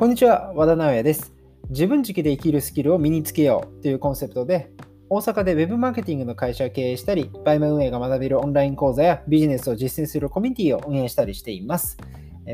こんにちは、和田直也です。自分軸で生きるスキルを身につけようというコンセプトで、大阪で Web マーケティングの会社を経営したり、バイマ運営が学べるオンライン講座やビジネスを実践するコミュニティを運営したりしています。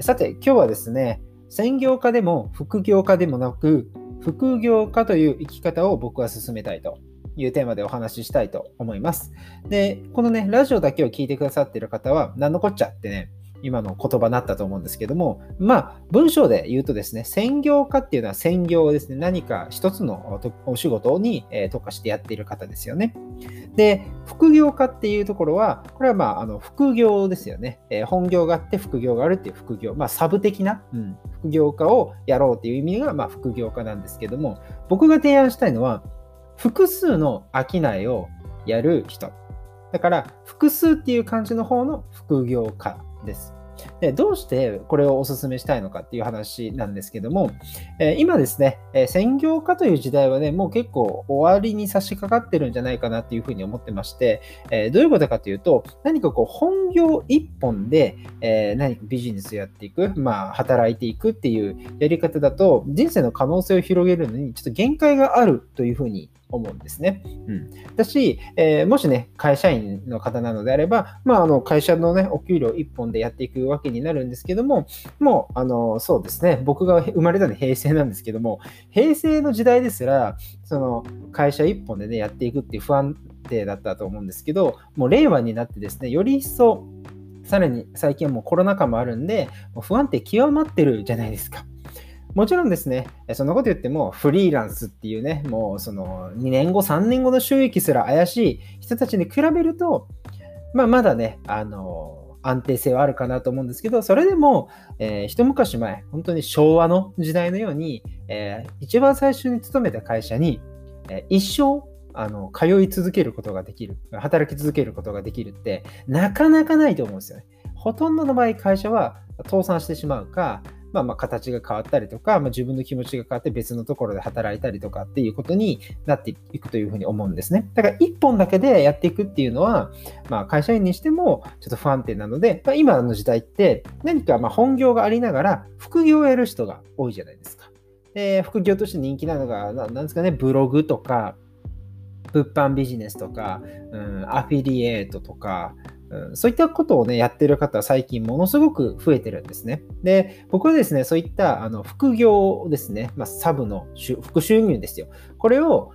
さて、今日はですね、専業家でも副業家でもなく、復業家という生き方を僕は勧めたいというテーマでお話ししたいと思います。で、このね、ラジオだけを聞いてくださってる方は、何のこっちゃってね、今の言葉になったと思うんですけども、まあ、文章で言うとですね、専業家っていうのは専業ですね、何か一つのお仕事に特化してやっている方ですよね。で、副業家っていうところは、これはまあ、あの副業ですよね。え、本業があって副業があるっていう副業、まあ、サブ的な、うん、副業家をやろうっていう意味が、まあ、副業家なんですけども、僕が提案したいのは、複数の商いをやる人。だから、複数っていう感じの方の副業家です。でどうしてこれをお勧めしたいのかっていう話なんですけども、え、今ですね、え、専業化という時代はね、もう結構終わりに差し掛かってるんじゃないかなっていうふうに思ってまして、え、どういうことかというと、何かこう本業一本で、え何かビジネスやっていく、まあ働いていくっていうやり方だと、人生の可能性を広げるのにちょっと限界があるというふうに思うんですね。うん、だし、えー、もしね、会社員の方なのであれば、まあ、あの会社のね、お給料1本でやっていくわけになるんですけども、もう、あのそうですね、僕が生まれたの平成なんですけども、平成の時代ですら、その会社1本でね、やっていくっていう不安定だったと思うんですけど、もう令和になってですね、より一層、さらに最近はもうコロナ禍もあるんで、不安定極まってるじゃないですか。もちろんですね、そんなこと言っても、フリーランスっていうね、もうその2年後、3年後の収益すら怪しい人たちに比べると、まあ、まだね、あの、安定性はあるかなと思うんですけど、それでも、えー、一昔前、本当に昭和の時代のように、えー、一番最初に勤めた会社に、えー、一生あの通い続けることができる、働き続けることができるって、なかなかないと思うんですよね。ほとんどの場合、会社は倒産してしまうか、まあ、ま形が変わったりとか、まあ、自分の気持ちが変わって別のところで働いたりとかっていうことになっていくというふうに思うんですね。だから1本だけでやっていくっていうのは、まあ、会社員にしてもちょっと不安定なので、まあ、今の時代って何かま本業がありながら副業をやる人が多いじゃないですか。で副業として人気なのが、なんですかね、ブログとか、物販ビジネスとか、うん、アフィリエイトとか、うん、そういったことをね、やってる方は最近ものすごく増えてるんですね。で、僕はですね、そういったあの副業ですね、まあ、サブの副収入ですよ。これを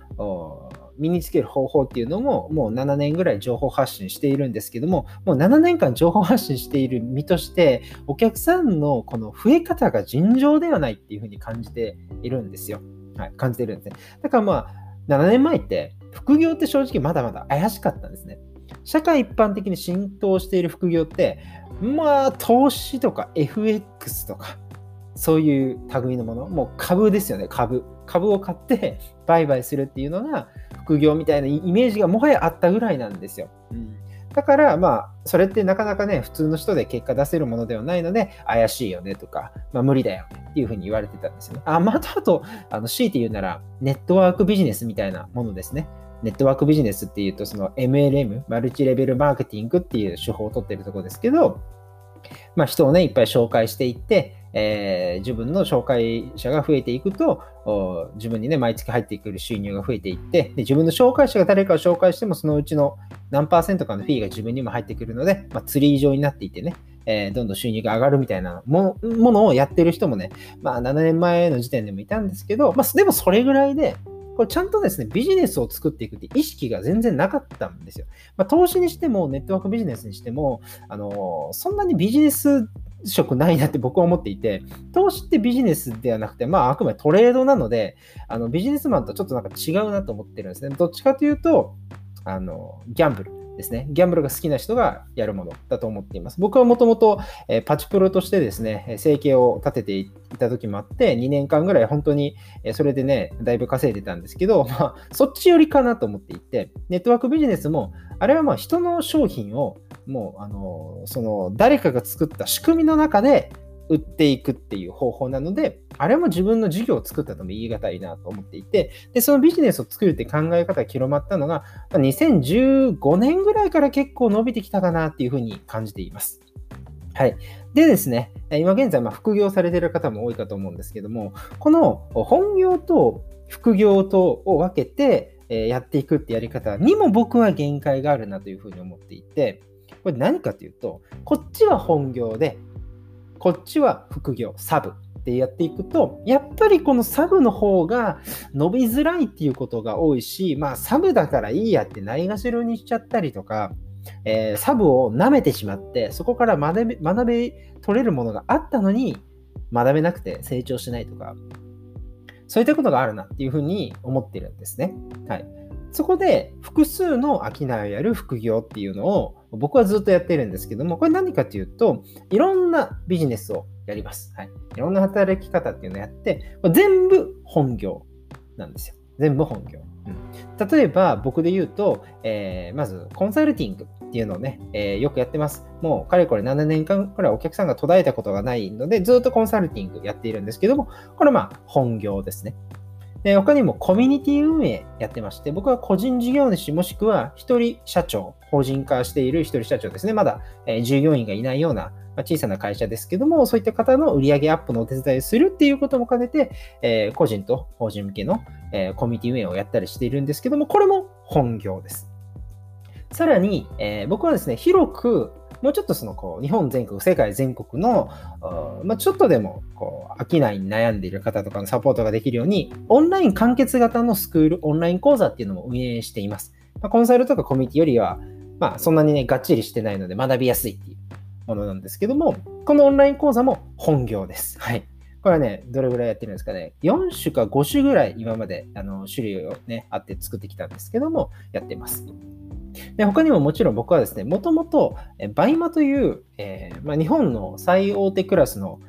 身につける方法っていうのももう7年ぐらい情報発信しているんですけども、もう7年間情報発信している身として、お客さんのこの増え方が尋常ではないっていうふうに感じているんですよ。はい、感じてるんですね。だからまあ、7年前って副業って正直まだまだ怪しかったんですね。社会一般的に浸透している副業って、まあ、投資とか FX とか、そういう類のもの、もう株ですよね、株。株を買って売買するっていうのが副業みたいなイメージがもはやあったぐらいなんですよ。うん、だから、まあ、それってなかなかね、普通の人で結果出せるものではないので、怪しいよねとか、まあ、無理だよねっていうふうに言われてたんですよね。あ、またあと、あの強いて言うなら、ネットワークビジネスみたいなものですね。ネットワークビジネスっていうと、その MLM、マルチレベルマーケティングっていう手法を取ってるところですけど、まあ、人をね、いっぱい紹介していって、えー、自分の紹介者が増えていくと、自分にね、毎月入ってくる収入が増えていって、で自分の紹介者が誰かを紹介しても、そのうちの何パーセントかのフィーが自分にも入ってくるので、まあ、釣り以上になっていてね、えー、どんどん収入が上がるみたいなものをやってる人もね、まあ、7年前の時点でもいたんですけど、まあ、でもそれぐらいで、これちゃんとですね、ビジネスを作っていくって意識が全然なかったんですよ。まあ、投資にしても、ネットワークビジネスにしても、あのそんなにビジネス職ないなって僕は思っていて、投資ってビジネスではなくて、まあ、あくまでトレードなので、あのビジネスマンとちょっとなんか違うなと思ってるんですね。どっちかというと、あのギャンブル。ですね、ギャンブルが好きな人がやるものだと思っています。僕はもともとパチプロとしてですね、生計を立てていた時もあって、2年間ぐらい本当にそれでね、だいぶ稼いでたんですけど、まあ、そっち寄りかなと思っていて、ネットワークビジネスも、あれはまあ人の商品をもう、あの、その誰かが作った仕組みの中で売っていくっていう方法なので、あれも自分の事業を作ったとも言い難いなと思っていて、で、そのビジネスを作るって考え方が広まったのが、2015年ぐらいから結構伸びてきたかなっていうふうに感じています。はい。でですね、今現在、ま副業されてる方も多いかと思うんですけども、この本業と副業とを分けてやっていくってやり方にも僕は限界があるなというふうに思っていて、これ何かというと、こっちは本業で、こっちは副業、サブってやっていくと、やっぱりこのサブの方が伸びづらいっていうことが多いし、まあサブだからいいやってないがしろにしちゃったりとか、えー、サブを舐めてしまって、そこから学べ学べ取れるものがあったのに、学べなくて成長しないとか、そういったことがあるなっていうふうに思ってるんですね。はい。そこで複数の商いをやる副業っていうのを僕はずっとやってるんですけども、これ何かというと、いろんなビジネスをやります。はい。いろんな働き方っていうのをやって、これ全部本業なんですよ。全部本業。うん、例えば僕で言うと、えー、まずコンサルティングっていうのをね、えー、よくやってます。もうかれこれ7年間くらいお客さんが途絶えたことがないので、ずっとコンサルティングやっているんですけども、これまあ本業ですね。で他にもコミュニティ運営やってまして、僕は個人事業主もしくは一人社長、法人化している一人社長ですね。まだ、え、従業員がいないような、ま、小さな会社ですけども、そういった方の売上アップのお手伝いをするっていうことも兼ねて、え、個人と法人向けの、え、コミュニティ運営をやったりしているんですけども、これも本業です。さらに、え僕はですね、広くもうちょっとそのこう日本全国、世界全国の、まあ、ちょっとでもこう飽きないに悩んでいる方とかのサポートができるように、オンライン完結型のスクール、オンライン講座っていうのも運営しています。まあ、コンサルとかコミュニティよりは、まあ、そんなにね、がっちりしてないので学びやすいっていうものなんですけども、このオンライン講座も本業です。はい。これはね、どれぐらいやってるんですかね？4種か5種ぐらい今まであの種類をね、あって作ってきたんですけども、やってます。で他にももちろん僕はですね、もともとバイマという、えー、まあ、日本の最大手クラスの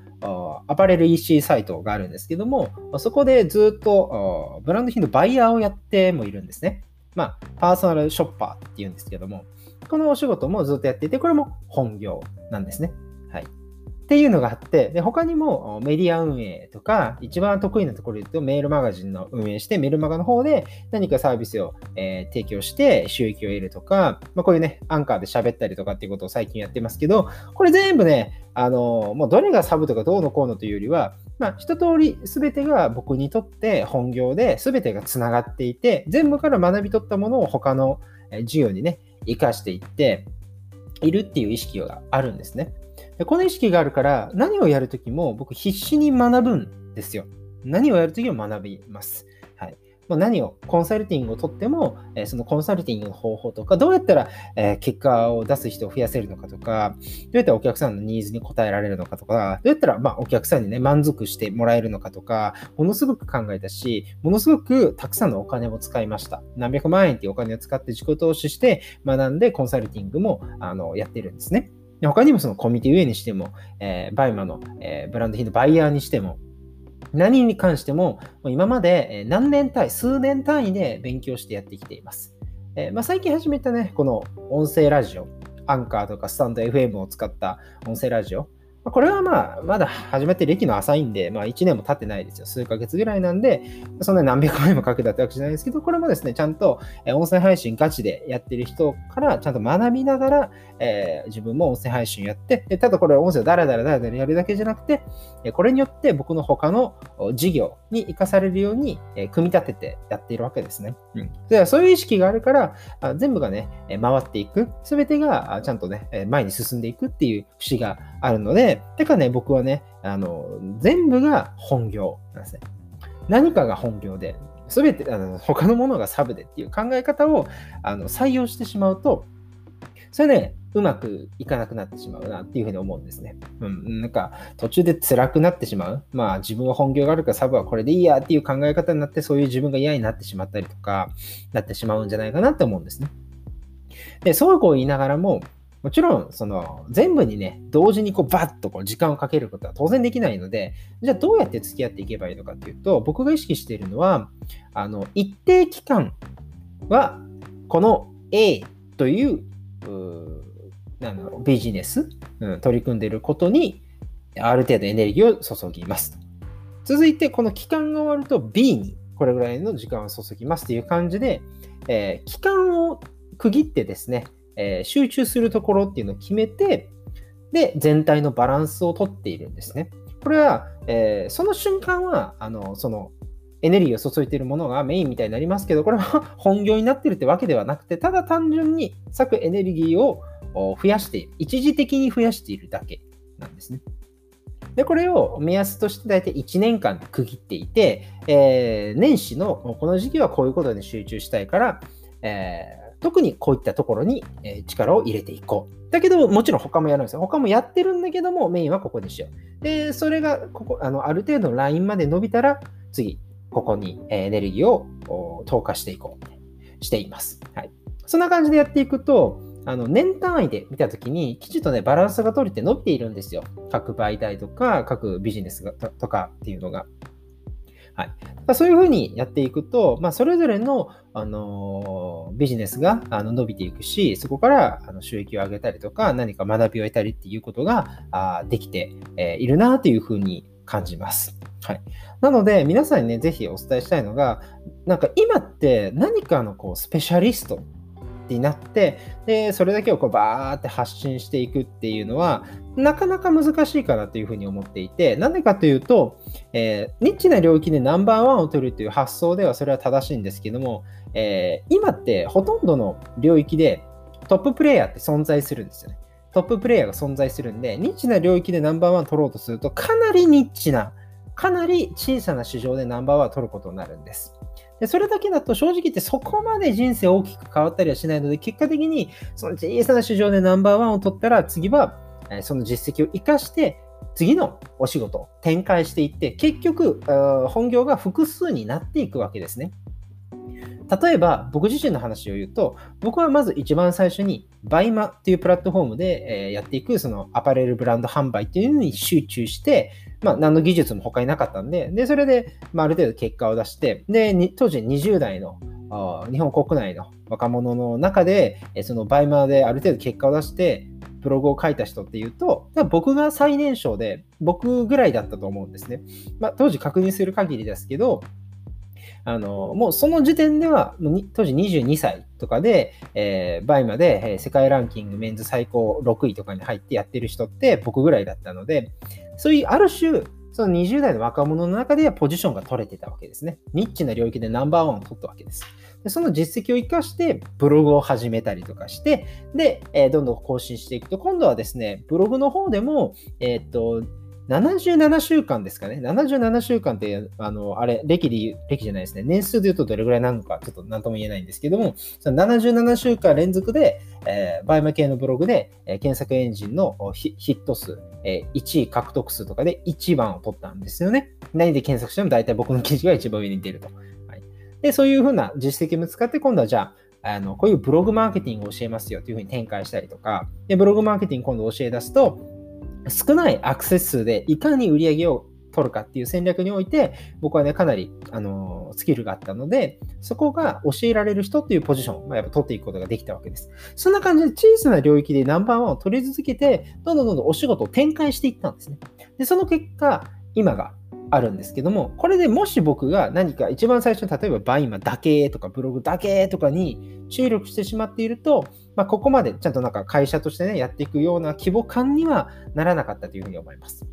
アパレル EC サイトがあるんですけども、そこでずっとブランド品のバイヤーをやってもいるんですね。まあ、パーソナルショッパーっていうんですけども、このお仕事もずっとやっていて、これも本業なんですね。はい。っていうのがあって、で他にもメディア運営とか、一番得意なところで言うとメールマガジンの運営して、メールマガの方で何かサービスを、え、提供して収益を得るとか、まあ、こういうね、アンカーで喋ったりとかっていうことを最近やってますけど、これ全部ね、あの、もうどれがサブとかどうのこうのというよりは、まあ、一通り全てが僕にとって本業で全てがつながっていて、全部から学び取ったものを他の授業にね、活かしていっているっていう意識があるんですね。この意識があるから、何をやるときも僕必死に学ぶんですよ。何をやるときも学びます。はい。ま何を、コンサルティングをとっても、えそのコンサルティングの方法とか、どうやったら、え結果を出す人を増やせるのかとか、どうやったらお客さんのニーズに応えられるのかとか、どうやったら、まお客さんにね、満足してもらえるのかとか、ものすごく考えたし、ものすごくたくさんのお金を使いました。何百万円っていうお金を使って自己投資して学んでコンサルティングもあのやってるんですね。で他にもそのコミュニティ運営にしても、えー、バイマの、えー、ブランド品のバイヤーにしても、何に関しても、も今まで何年単位、数年単位で勉強してやってきています。えー、まあ、最近始めたね、この音声ラジオ、アンカーとかスタンド FM を使った音声ラジオ、これはまあ、まだ始めて歴の浅いんで、まあ1年も経ってないですよ。数ヶ月ぐらいなんで、そんな何百万もかけたってわけじゃないですけど、これもですね、ちゃんと音声配信ガチでやってる人からちゃんと学びながら、えー、自分も音声配信やって、ただこれ音声をダラダラダラダラやるだけじゃなくて、これによって僕の他の事業に活かされるように組み立ててやっているわけですね。うん、でそういう意識があるから、全部がね、回っていく、すべてがちゃんとね、前に進んでいくっていう節があるので、てかね、僕はね、あの、全部が本業なんですね。何かが本業で、すべてあの他のものがサブでっていう考え方をあの採用してしまうと、それね、うまくいかなくなってしまうなっていうふうに思うんですね。うん、なんか途中で辛くなってしまう。まあ自分は本業があるからサブはこれでいいやっていう考え方になってそういう自分が嫌になってしまったりとか、なってしまうんじゃないかなって思うんですね。で、そうこう言いながらも、もちろん、その、全部にね、同時にこう、バッとこう、時間をかけることは当然できないので、じゃあどうやって付き合っていけばいいのかっていうと、僕が意識しているのは、あの、一定期間は、この A という、うなんだろう、ビジネス、うん、取り組んでいることに、ある程度エネルギーを注ぎます。続いて、この期間が終わると B にこれぐらいの時間を注ぎますという感じで、えー、期間を区切ってですね、えー、集中するところっていうのを決めて、で、全体のバランスをとっているんですね。これは、えー、その瞬間は、あの、その、エネルギーを注いでいるものがメインみたいになりますけど、これは 本業になってるってわけではなくて、ただ単純に割くエネルギーを増やしている、一時的に増やしているだけなんですね。で、これを目安として大体1年間で区切っていて、えー、年始のこの時期はこういうことに集中したいから、え、特にこういったところに力を入れていこう。だけど、もちろん他もやるんですよ。他もやってるんだけども、メインはここにしよう。で、それがここあのある程度のラインまで伸びたら、次、ここにエネルギーを投下していこうしています。はい。そんな感じでやっていくと、あの年単位で見たときに、きちっとね、バランスが取れて伸びているんですよ。各媒体とか、各ビジネスがとかっていうのが。はい、まそういうふうにやっていくと、まあ、それぞれの、あのビジネスがあの伸びていくし、そこからあの収益を上げたりとか、何か学びを得たりっていうことがあできて、えいるなというふうに感じます。はい、なので、皆さんにね、ぜひお伝えしたいのが、なんか今って何かのこうスペシャリストになって、で、それだけをこうバーって発信していくっていうのは、なかなか難しいかなというふうに思っていて、なんでかというと、えー、ニッチな領域でナンバーワンを取るという発想ではそれは正しいんですけども、えー、今ってほとんどの領域でトッププレイヤーって存在するんですよね。トッププレイヤーが存在するんで、ニッチな領域でナンバーワン取ろうとすると、かなりニッチな、かなり小さな市場でナンバーワンを取ることになるんです。でそれだけだと正直言ってそこまで人生大きく変わったりはしないので、結果的にその小さな市場でナンバーワンを取ったら、次はその実績を生かして、次のお仕事を展開していって、結局、本業が複数になっていくわけですね。例えば、僕自身の話を言うと、僕はまず一番最初に、バイマっていうプラットフォームでやっていく、そのアパレルブランド販売っていうのに集中して、まあ、何の技術も他になかったんで、で、それで、まあ、ある程度結果を出して、で、当時20代の日本国内の若者の中で、そのバイマーである程度結果を出して、ブログを書いた人っていうと、僕が最年少で、僕ぐらいだったと思うんですね。まあ、当時確認する限りですけど、あの、もうその時点では、当時22歳とかで、えー、バイマで、世界ランキングメンズ最高6位とかに入ってやってる人って僕ぐらいだったので、そういうある種、その20代の若者の中ではポジションが取れてたわけですね。ニッチな領域でナンバーワンを取ったわけです。でその実績を生かしてブログを始めたりとかして、で、えー、どんどん更新していくと、今度はですね、ブログの方でも、えー、っと、77週間ですかね。77週間って、あの、あれ、歴で、歴じゃないですね。年数で言うとどれぐらいなのか、ちょっと何とも言えないんですけども、その77週間連続で、えー、バイマ系のブログで、えー、検索エンジンのヒット数、えー、1位獲得数とかで1番を取ったんですよね。何で検索しても大体僕の記事が一番上に出ると。はい、で、そういうふうな実績も使って、今度はじゃあ、あのこういうブログマーケティングを教えますよというふうに展開したりとか、でブログマーケティング今度教え出すと、少ないアクセス数でいかに売り上げを取るかっていう戦略において、僕はね、かなり、あのスキルがあったので、そこが教えられる人っていうポジションを、まあ、やっぱ取っていくことができたわけです。そんな感じで小さな領域でナンバーワンを取り続けて、どんどんどんどんお仕事を展開していったんですね。で、その結果、今があるんですけども、これでもし僕が何か一番最初に例えばバイマだけとかブログだけとかに注力してしまっていると、まあ、ここまでちゃんとなんか会社としてね、やっていくような規模感にはならなかったというふうに思います。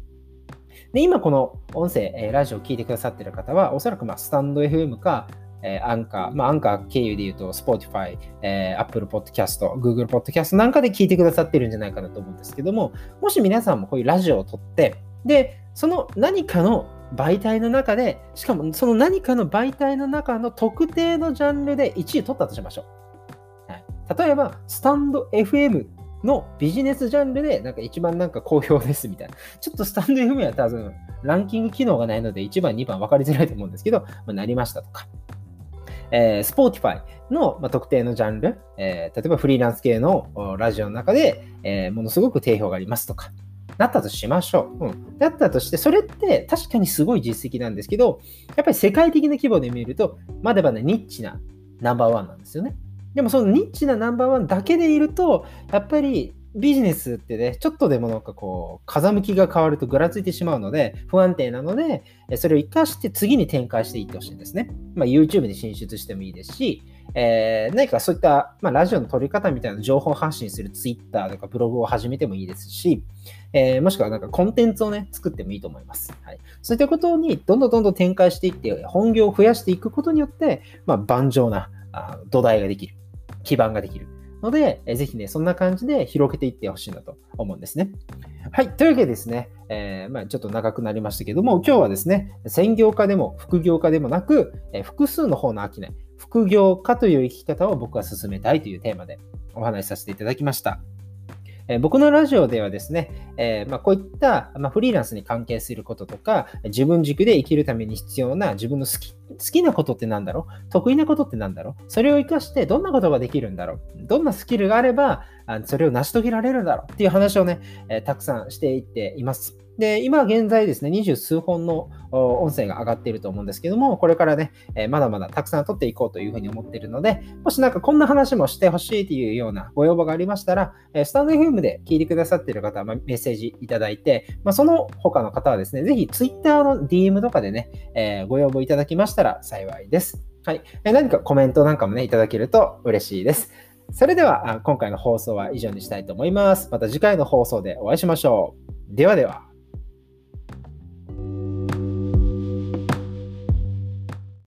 で、今この音声、えラジオを聞いてくださっている方は、おそらくまスタンド FM か、えー、アンカー、まあ、アンカー経由で言うと、Spotify、えー、Apple Podcast、Google Podcast なんかで聞いてくださってるんじゃないかなと思うんですけども、もし皆さんもこういうラジオを撮って、で、その何かの媒体の中で、しかもその何かの媒体の中の特定のジャンルで1位取ったとしましょう。はい、例えば、スタンド FM のビジネスジャンルでなんか一番なんか好評ですみたいな。ちょっとスタンド FM は多分ランキング機能がないので1番、2番分かりづらいと思うんですけど、まあ、なりましたとか。えー、Spotify の、まあ、特定のジャンル、えー、例えばフリーランス系のラジオの中で、えー、ものすごく定評がありますとか。なったとしましょう。うん。だったとして、それって確かにすごい実績なんですけど、やっぱり世界的な規模で見ると、まだまだニッチなナンバーワンなんですよね。でもそのニッチなナンバーワンだけでいると、やっぱりビジネスってね、ちょっとでもなんかこう、風向きが変わるとぐらついてしまうので、不安定なので、それを活かして次に展開していってほしいんですね。まあ、YouTube に進出してもいいですし、えー、何かそういった、まあ、ラジオの撮り方みたいな情報発信する Twitter とかブログを始めてもいいですし、えー、もしくはなんかコンテンツをね、作ってもいいと思います。はい、そういったことにどんどんどんどん展開していって、本業を増やしていくことによって、まあ、万丈なあ土台ができる。基盤ができる。ので、えぜひね、そんな感じで広げていってほしいなと思うんですね。はい。というわけでですね、えー、まあ、ちょっと長くなりましたけども、今日はですね、専業家でも副業家でもなく、え複数の方の商い、副業家という生き方を僕は進めたいというテーマでお話しさせていただきました。僕のラジオではですね、えー、まあ、こういった、まあ、フリーランスに関係することとか、自分軸で生きるために必要な自分の好き好きなことって何だろう？得意なことって何だろう？それを活かしてどんなことができるんだろう？どんなスキルがあればそれを成し遂げられるんだろう？っていう話をね、えー、たくさんしていっています。で、今現在ですね、二十数本の音声が上がっていると思うんですけども、これからね、えまだまだたくさん撮っていこうというふうに思っているので、もしなんかこんな話もしてほしいというようなご要望がありましたら、スタンド FM で聞いてくださっている方はメッセージいただいて、まあ、その他の方はですね、ぜひ Twitter の DM とかでね、え、ご要望いただきましたら幸いです。はい。何かコメントなんかもね、いただけると嬉しいです。それでは、今回の放送は以上にしたいと思います。また次回の放送でお会いしましょう。ではでは。